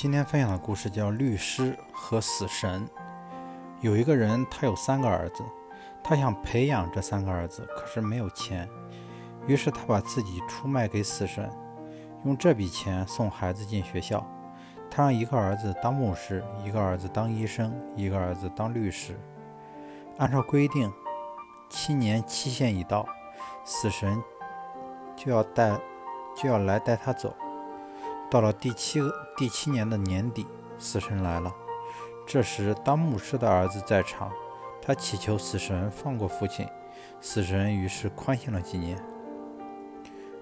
今天分享的故事叫《律师和死神》。有一个人，他有三个儿子，他想培养这三个儿子，可是没有钱，于是他把自己出卖给死神，用这笔钱送孩子进学校。他让一个儿子当牧师，一个儿子当医生，一个儿子当律师。按照规定，七年期限已到，死神就要带就要来带他走。到了第七第七年的年底，死神来了。这时，当牧师的儿子在场，他祈求死神放过父亲。死神于是宽限了几年。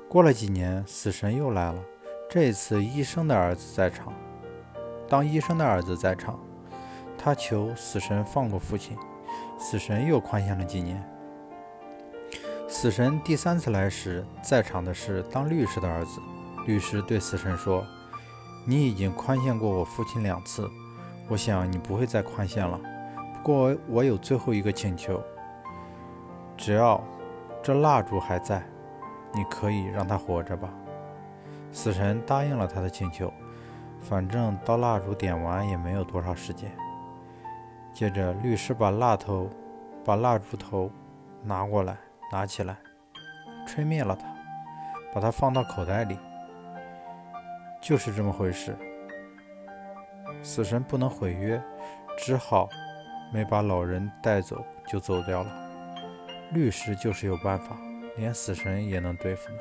过了几年，死神又来了。这一次，医生的儿子在场，当医生的儿子在场，他求死神放过父亲。死神又宽限了几年。死神第三次来时，在场的是当律师的儿子。律师对死神说：“你已经宽限过我父亲两次，我想你不会再宽限了。不过我有最后一个请求，只要这蜡烛还在，你可以让他活着吧。”死神答应了他的请求，反正到蜡烛点完也没有多少时间。接着，律师把蜡头、把蜡烛头拿过来，拿起来，吹灭了它，把它放到口袋里。就是这么回事，死神不能毁约，只好没把老人带走就走掉了。律师就是有办法，连死神也能对付呢。